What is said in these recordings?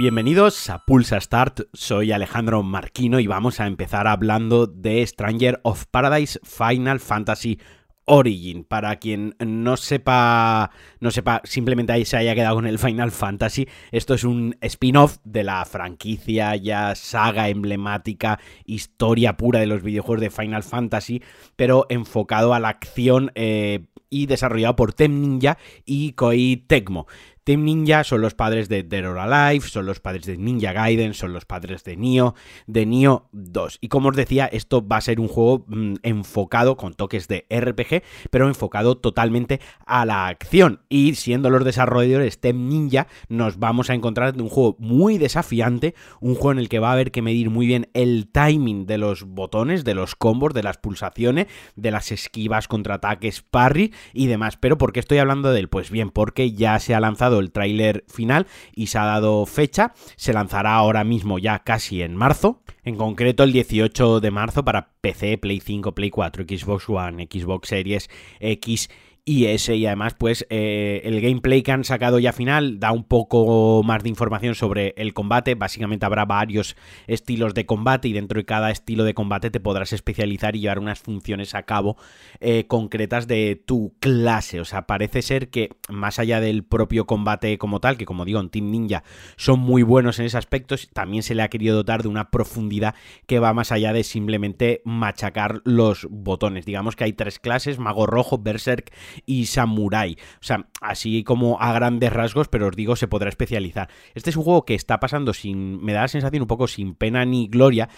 Bienvenidos a Pulsa Start, soy Alejandro Marquino y vamos a empezar hablando de Stranger of Paradise Final Fantasy Origin. Para quien no sepa, no sepa, simplemente se haya quedado con el Final Fantasy, esto es un spin-off de la franquicia ya saga emblemática, historia pura de los videojuegos de Final Fantasy, pero enfocado a la acción eh, y desarrollado por Tem Ninja y Koei Tecmo. Team Ninja son los padres de Dead or Alive, son los padres de Ninja Gaiden, son los padres de Nioh, de Nioh 2. Y como os decía, esto va a ser un juego mm, enfocado con toques de RPG, pero enfocado totalmente a la acción. Y siendo los desarrolladores Team Ninja, nos vamos a encontrar un juego muy desafiante, un juego en el que va a haber que medir muy bien el timing de los botones, de los combos, de las pulsaciones, de las esquivas, contraataques, parry y demás. Pero ¿por qué estoy hablando de él? Pues bien, porque ya se ha lanzado el tráiler final y se ha dado fecha. Se lanzará ahora mismo ya casi en marzo. En concreto el 18 de marzo para PC, Play 5, Play 4, Xbox One, Xbox Series X y ese y además pues eh, el gameplay que han sacado ya final da un poco más de información sobre el combate. Básicamente habrá varios estilos de combate y dentro de cada estilo de combate te podrás especializar y llevar unas funciones a cabo eh, concretas de tu clase. O sea parece ser que más allá del propio combate como tal que como digo en Team Ninja son muy buenos en ese aspecto también se le ha querido dotar de una profundidad que va más allá de simplemente machacar los botones. Digamos que hay tres clases mago rojo berserk y Samurai. O sea, así como a grandes rasgos, pero os digo, se podrá especializar. Este es un juego que está pasando sin. me da la sensación un poco sin pena ni gloria,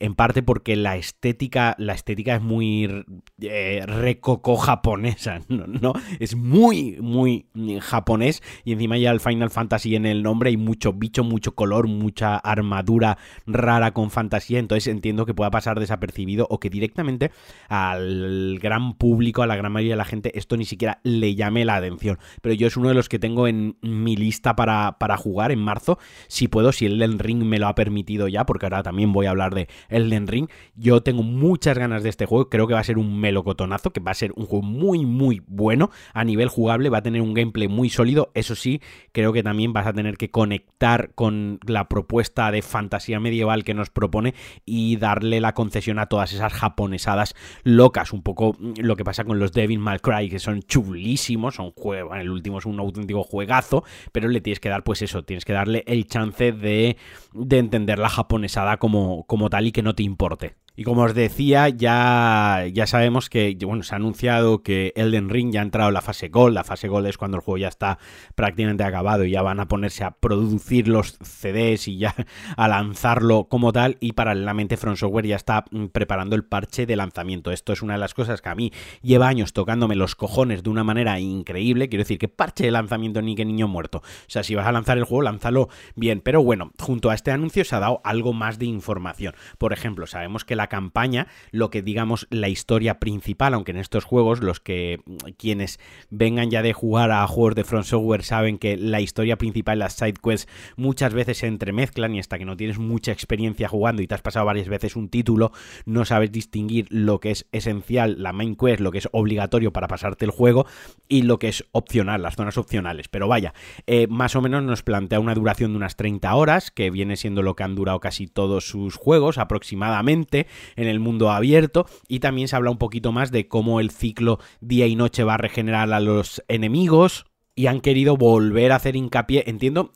en parte porque la estética, la estética es muy eh, recoco japonesa, ¿no? Es muy, muy japonés y encima ya el Final Fantasy en el nombre hay mucho bicho, mucho color, mucha armadura rara con fantasía, entonces entiendo que pueda pasar desapercibido o que directamente al gran público, a la gran mayoría de la gente, esto ni siquiera le llame la atención. Pero yo es uno de los que tengo en mi lista para, para jugar en marzo. Si puedo, si Elden Ring me lo ha permitido ya, porque ahora también voy a hablar de Elden Ring. Yo tengo muchas ganas de este juego. Creo que va a ser un melocotonazo, que va a ser un juego muy, muy bueno a nivel jugable. Va a tener un gameplay muy sólido. Eso sí, creo que también vas a tener que conectar con la propuesta de fantasía medieval que nos propone y darle la concesión a todas esas japonesadas locas. Un poco lo que pasa con los Devil May Cry, que son chulísimos, son juegos, el último es un auténtico juegazo, pero le tienes que dar pues eso, tienes que darle el chance de, de entender la japonesada como, como tal y que no te importe. Y como os decía, ya, ya sabemos que, bueno, se ha anunciado que Elden Ring ya ha entrado en la fase Gold. La fase Gold es cuando el juego ya está prácticamente acabado y ya van a ponerse a producir los CDs y ya a lanzarlo como tal. Y paralelamente Front Software ya está mm, preparando el parche de lanzamiento. Esto es una de las cosas que a mí lleva años tocándome los cojones de una manera increíble. Quiero decir que parche de lanzamiento ni que niño muerto. O sea, si vas a lanzar el juego, lánzalo bien. Pero bueno, junto a este anuncio se ha dado algo más de información. Por ejemplo, sabemos que la campaña, lo que digamos la historia principal, aunque en estos juegos los que quienes vengan ya de jugar a juegos de Front Software saben que la historia principal y las side quests muchas veces se entremezclan y hasta que no tienes mucha experiencia jugando y te has pasado varias veces un título, no sabes distinguir lo que es esencial, la main quest, lo que es obligatorio para pasarte el juego y lo que es opcional, las zonas opcionales. Pero vaya, eh, más o menos nos plantea una duración de unas 30 horas, que viene siendo lo que han durado casi todos sus juegos aproximadamente en el mundo abierto. Y también se habla un poquito más de cómo el ciclo día y noche va a regenerar a los enemigos y han querido volver a hacer hincapié, entiendo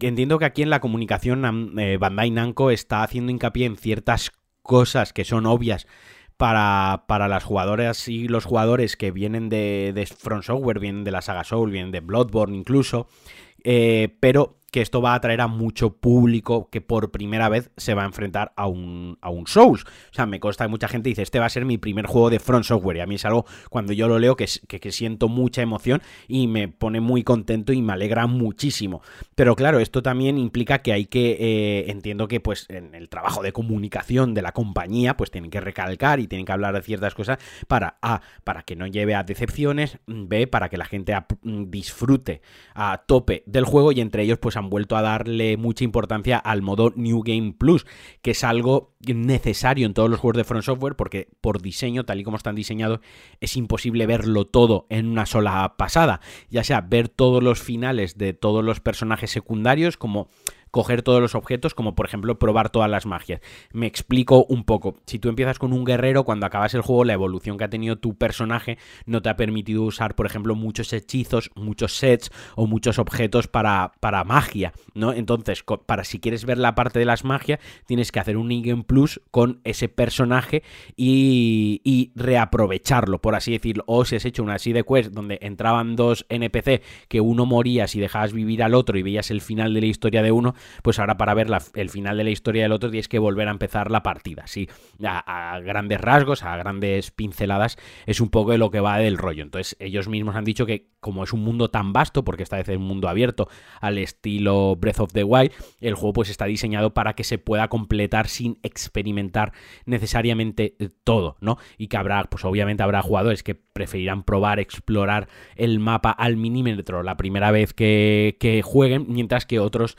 entiendo que aquí en la comunicación eh, Bandai Namco está haciendo hincapié en ciertas cosas que son obvias para, para, las jugadoras y los jugadores que vienen de, de Front Software, vienen de la saga Soul, vienen de Bloodborne incluso, eh, pero que esto va a atraer a mucho público que por primera vez se va a enfrentar a un, a un Souls. O sea, me consta que mucha gente dice, este va a ser mi primer juego de Front Software. Y a mí es algo, cuando yo lo leo, que, que, siento mucha emoción y me pone muy contento y me alegra muchísimo. Pero claro, esto también implica que hay que, eh, entiendo que pues en el trabajo de comunicación de la compañía, pues tienen que recalcar y tienen que hablar de ciertas cosas para, A, para que no lleve a decepciones, B, para que la gente disfrute a tope del juego y entre ellos pues han vuelto a darle mucha importancia al modo New Game Plus, que es algo necesario en todos los juegos de Front Software porque por diseño, tal y como están diseñados, es imposible verlo todo en una sola pasada, ya sea ver todos los finales de todos los personajes secundarios como coger todos los objetos, como por ejemplo probar todas las magias. Me explico un poco. Si tú empiezas con un guerrero, cuando acabas el juego, la evolución que ha tenido tu personaje no te ha permitido usar, por ejemplo, muchos hechizos, muchos sets o muchos objetos para, para magia, ¿no? Entonces, para si quieres ver la parte de las magias, tienes que hacer un in plus con ese personaje y, y reaprovecharlo, por así decirlo. O si has hecho una así de quest donde entraban dos NPC que uno moría si dejabas vivir al otro y veías el final de la historia de uno, pues ahora para ver el final de la historia del otro tienes que volver a empezar la partida. Sí, a, grandes rasgos, a grandes pinceladas, es un poco de lo que va del rollo. Entonces, ellos mismos han dicho que como es un mundo tan vasto, porque esta vez es un mundo abierto al estilo Breath of the Wild, el juego pues está diseñado para que se pueda completar sin experimentar necesariamente eh, todo, ¿no? Y que habrá, pues obviamente habrá jugadores que preferirán probar, explorar el mapa al milímetro la primera vez que, jueguen, mientras que otros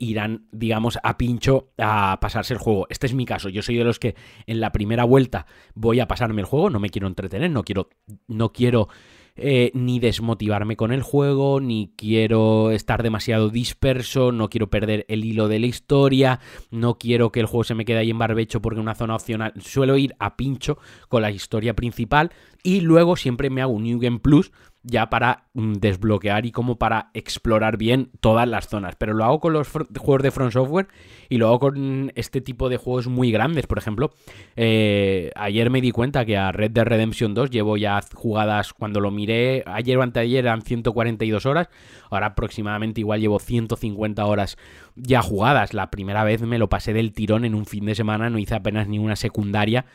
irán, digamos, a pincho a pasarse el juego. Este es mi caso, yo soy de los que en la primera vuelta voy a pasarme el juego, no me quiero entretener, no quiero, no quiero eh, ni desmotivarme con el juego, ni quiero estar demasiado disperso, no quiero perder el hilo de la historia, no quiero que el juego se me quede ahí en barbecho porque una zona opcional. Suelo ir a pincho con la historia principal y luego siempre me hago un New Game Plus ya para mm, desbloquear y como para explorar bien todas las zonas. Pero lo hago con los juegos de Front Software y lo hago con este tipo de juegos muy grandes. Por ejemplo, eh, ayer me di cuenta que a Red Dead Redemption 2 llevo ya jugadas, cuando lo miré, ayer o anteayer eran 142 horas, ahora aproximadamente igual llevo 150 horas ya jugadas. La primera vez me lo pasé del tirón en un fin de semana, no hice apenas ni una secundaria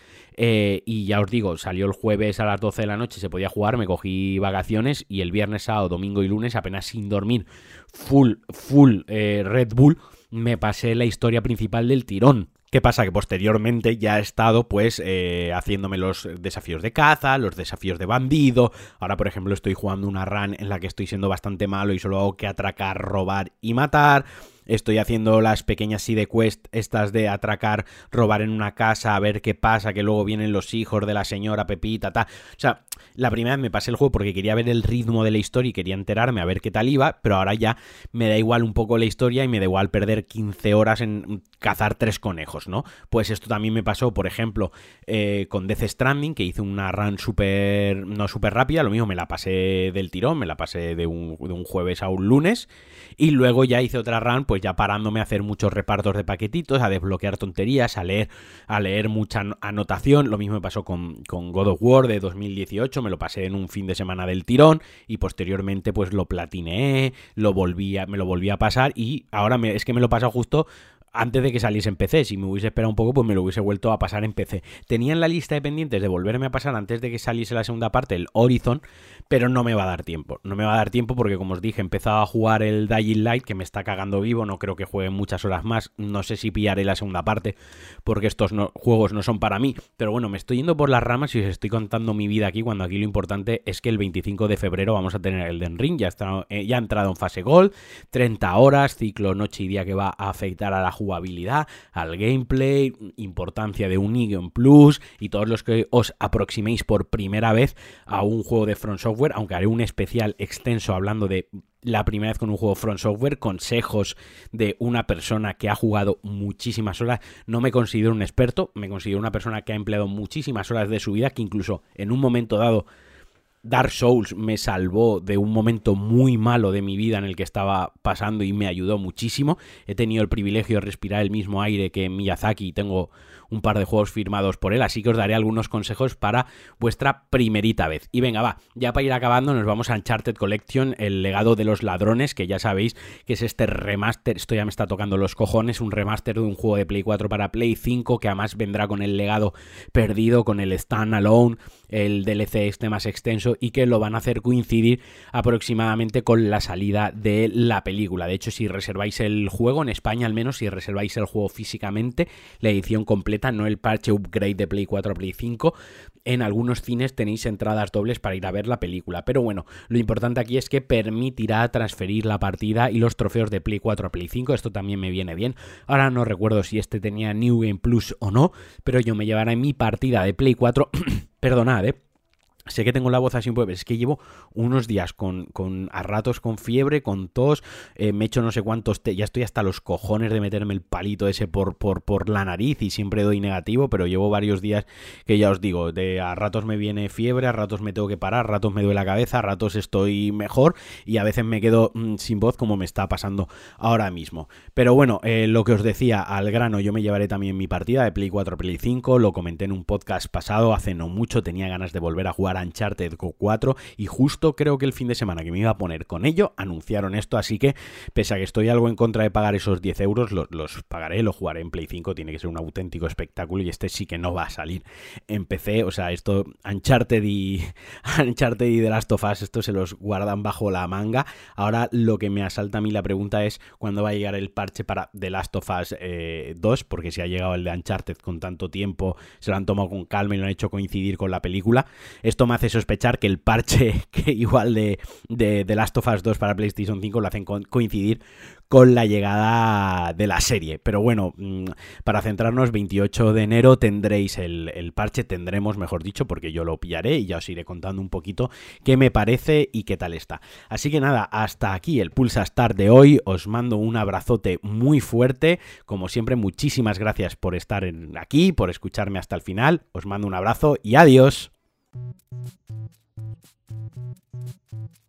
eh, y ya os digo, salió el jueves a las 12 de la noche, se podía jugar, me cogí vacaciones y el viernes, sábado, domingo y lunes, apenas sin dormir, full, full eh, Red Bull, me pasé la historia principal del tirón. ¿Qué pasa? Que posteriormente ya he estado pues eh, haciéndome los desafíos de caza, los desafíos de bandido. Ahora, por ejemplo, estoy jugando una run en la que estoy siendo bastante malo y solo hago que atracar, robar y matar. Estoy haciendo las pequeñas side quest, estas de atracar, robar en una casa, a ver qué pasa, que luego vienen los hijos de la señora Pepita, tal. O sea, la primera vez me pasé el juego porque quería ver el ritmo de la historia y quería enterarme a ver qué tal iba, pero ahora ya me da igual un poco la historia y me da igual perder 15 horas en cazar tres conejos, ¿no? Pues esto también me pasó, por ejemplo, eh, con Death Stranding, que hice una run súper, no súper rápida, lo mismo me la pasé del tirón, me la pasé de un, de un jueves a un lunes, y luego ya hice otra run, pues ya parándome a hacer muchos repartos de paquetitos, a desbloquear tonterías, a leer, a leer mucha anotación. Lo mismo me pasó con, God of War de 2018, me lo pasé en un fin de semana del tirón y posteriormente pues lo platineé, lo me lo volví a pasar y ahora es que me lo pasa justo antes de que saliese en PC. Si me hubiese esperado un poco, pues me lo hubiese vuelto a pasar en PC. Tenía en la lista de pendientes de volverme a pasar antes de que saliese la segunda parte, el Horizon, pero no me va a dar tiempo. No me va a dar tiempo porque, como os dije, he empezado a jugar el Dying Light, que me está cagando vivo. No creo que juegue muchas horas más. No sé si pillaré la segunda parte, porque estos juegos no son para mí. Pero bueno, me estoy yendo por las ramas y os estoy contando mi vida aquí, cuando aquí lo importante es que el 25 de febrero vamos a tener el Den Ring. Ya, está, eh, ya ha entrado en fase Gol, 30 horas, ciclo noche y día que va a afectar a la jugabilidad, al gameplay, importancia de un Neon Plus y todos los que os aproximéis por primera vez a un juego de Front Software, aunque haré un especial extenso hablando de la primera vez con un juego Front Software, consejos de una persona que ha jugado muchísimas horas. No me considero un experto, me considero una persona que ha empleado muchísimas horas de su vida, que incluso en un momento dado Dark Souls me salvó de un momento muy malo de mi vida en el que estaba pasando y me ayudó muchísimo. He tenido el privilegio de respirar el mismo aire que Miyazaki y tengo un par de juegos firmados por él, así que os daré algunos consejos para vuestra primerita vez. Y venga, va, ya para ir acabando nos vamos a Uncharted Collection, el legado de los ladrones, que ya sabéis que es este remaster, esto ya me está tocando los cojones, un remaster de un juego de Play 4 para Play 5, que además vendrá con el legado perdido, con el Stand Alone, el DLC este más extenso, y que lo van a hacer coincidir aproximadamente con la salida de la película. De hecho, si reserváis el juego, en España al menos, si reserváis el juego físicamente, la edición completa no el parche upgrade de Play 4 a Play 5. En algunos cines tenéis entradas dobles para ir a ver la película. Pero bueno, lo importante aquí es que permitirá transferir la partida y los trofeos de Play 4 a Play 5. Esto también me viene bien. Ahora no recuerdo si este tenía New Game Plus o no, pero yo me llevaré mi partida de Play 4. Perdonad, eh Sé que tengo la voz así un poco, es que llevo unos días con, con a ratos con fiebre, con tos, eh, me he hecho no sé cuántos, ya estoy hasta los cojones de meterme el palito ese por, por, por la nariz y siempre doy negativo, pero llevo varios días que ya os digo, de a ratos me viene fiebre, a ratos me tengo que parar, a ratos me duele la cabeza, a ratos estoy mejor y a veces me quedo mm, sin voz como me está pasando ahora mismo. Pero bueno, eh, lo que os decía, al grano, yo me llevaré también mi partida de Play 4 Play 5, lo comenté en un podcast pasado, hace no mucho, tenía ganas de volver a jugar Uncharted 4 y justo creo que el fin de semana que me iba a poner con ello anunciaron esto, así que pese a que estoy algo en contra de pagar esos 10 euros, los, pagaré, lo jugaré en Play 5, tiene que ser un auténtico espectáculo y este sí que no va a salir en PC, o sea, esto Uncharted y Uncharted y The Last of Us, esto se los guardan bajo la manga. Ahora lo que me asalta a mí la pregunta es cuándo va a llegar el parche para The Last of Us 2, eh, porque si ha llegado el de Uncharted con tanto tiempo, se lo han tomado con calma y lo han hecho coincidir con la película. Me hace sospechar que el parche que igual de, de, Last of Us 2 para PlayStation 5 lo hacen coincidir con la llegada de la serie. Pero bueno, mm, para centrarnos, 28 de enero tendréis el, parche, tendremos, mejor dicho, porque yo lo pillaré y ya os iré contando un poquito qué me parece y qué tal está. Así que nada, hasta aquí el Pulsa Star de hoy. Os mando un abrazote muy fuerte. Como siempre, muchísimas gracias por estar aquí, por escucharme hasta el final. Os mando un abrazo y adiós. Thank you.